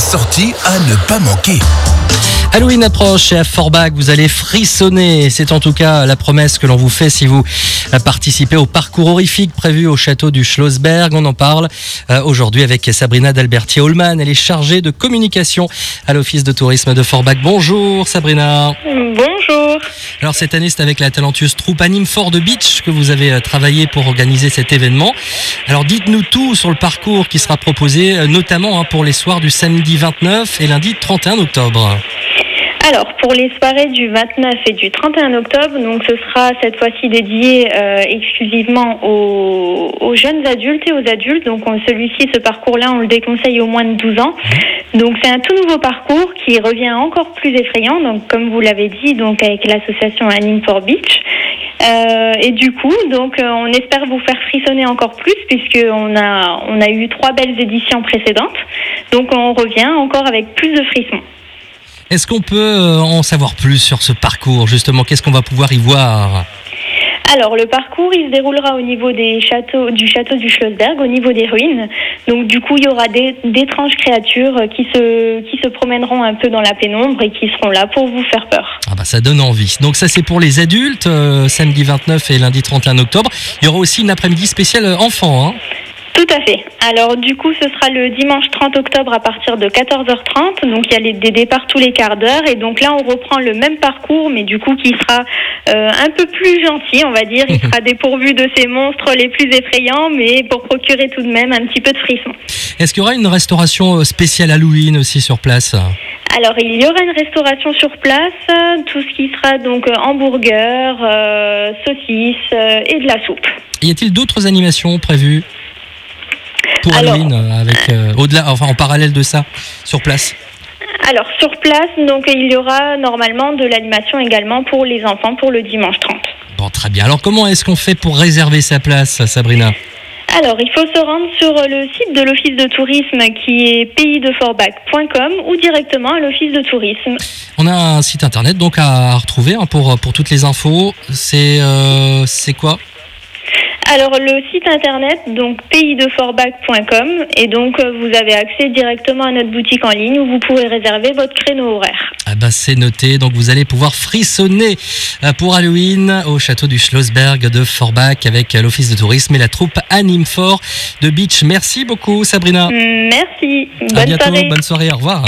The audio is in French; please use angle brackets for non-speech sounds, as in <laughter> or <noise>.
sortie à ne pas manquer. Halloween approche et à Forbach, vous allez frissonner. C'est en tout cas la promesse que l'on vous fait si vous participez au parcours horrifique prévu au château du Schlossberg. On en parle euh, aujourd'hui avec Sabrina d'Alberti-Holman. Elle est chargée de communication à l'Office de tourisme de Forbach. Bonjour Sabrina. Bonjour. Alors cette année, c'est avec la talentueuse troupe Anime Fort de Beach que vous avez euh, travaillé pour organiser cet événement. Alors dites-nous tout sur le parcours qui sera proposé, euh, notamment hein, pour les soirs du samedi 29 et lundi 31 octobre. Alors, pour les soirées du 29 et du 31 octobre, donc ce sera cette fois-ci dédié euh, exclusivement aux, jeunes adultes et aux adultes. Donc, celui-ci, ce parcours-là, on le déconseille au moins de 12 ans. Donc, c'est un tout nouveau parcours qui revient encore plus effrayant. Donc, comme vous l'avez dit, donc avec l'association Anime for Beach. Euh, et du coup, donc, euh, on espère vous faire frissonner encore plus puisqu'on a, on a eu trois belles éditions précédentes. Donc, on revient encore avec plus de frissons. Est-ce qu'on peut euh, en savoir plus sur ce parcours Justement, qu'est-ce qu'on va pouvoir y voir? Alors, le parcours, il se déroulera au niveau des châteaux, du château du Schlossberg, au niveau des ruines. Donc, du coup, il y aura d'étranges créatures qui se, qui se promèneront un peu dans la pénombre et qui seront là pour vous faire peur. Ah bah, ça donne envie. Donc, ça, c'est pour les adultes, euh, samedi 29 et lundi 31 octobre. Il y aura aussi une après-midi spéciale euh, enfant. Hein tout à fait. Alors du coup, ce sera le dimanche 30 octobre à partir de 14h30. Donc il y a des départs tous les quarts d'heure. Et donc là, on reprend le même parcours, mais du coup qui sera euh, un peu plus gentil, on va dire. Il <laughs> sera dépourvu de ces monstres les plus effrayants, mais pour procurer tout de même un petit peu de frisson. Est-ce qu'il y aura une restauration euh, spéciale Halloween aussi sur place? Alors, il y aura une restauration sur place, tout ce qui sera donc euh, hamburger, saucisses et de la soupe. Y a-t-il d'autres animations prévues? Pour Halloween, euh, avec euh, au-delà, enfin en parallèle de ça, sur place alors sur place, donc il y aura normalement de l'animation également pour les enfants pour le dimanche 30. Bon, très bien. Alors comment est-ce qu'on fait pour réserver sa place, Sabrina? Alors, il faut se rendre sur le site de l'Office de tourisme qui est paysdeforbach.com ou directement à l'Office de tourisme. On a un site internet donc à retrouver hein, pour, pour toutes les infos. C'est euh, c'est quoi? Alors le site internet donc paysdeforbach.com et donc euh, vous avez accès directement à notre boutique en ligne où vous pourrez réserver votre créneau horaire. Ah bah c'est noté, donc vous allez pouvoir frissonner euh, pour Halloween au château du Schlossberg de Forbach avec euh, l'office de tourisme et la troupe Anime Fort de Beach. Merci beaucoup Sabrina. Merci. Bonne à bientôt, Bonne soirée, au revoir.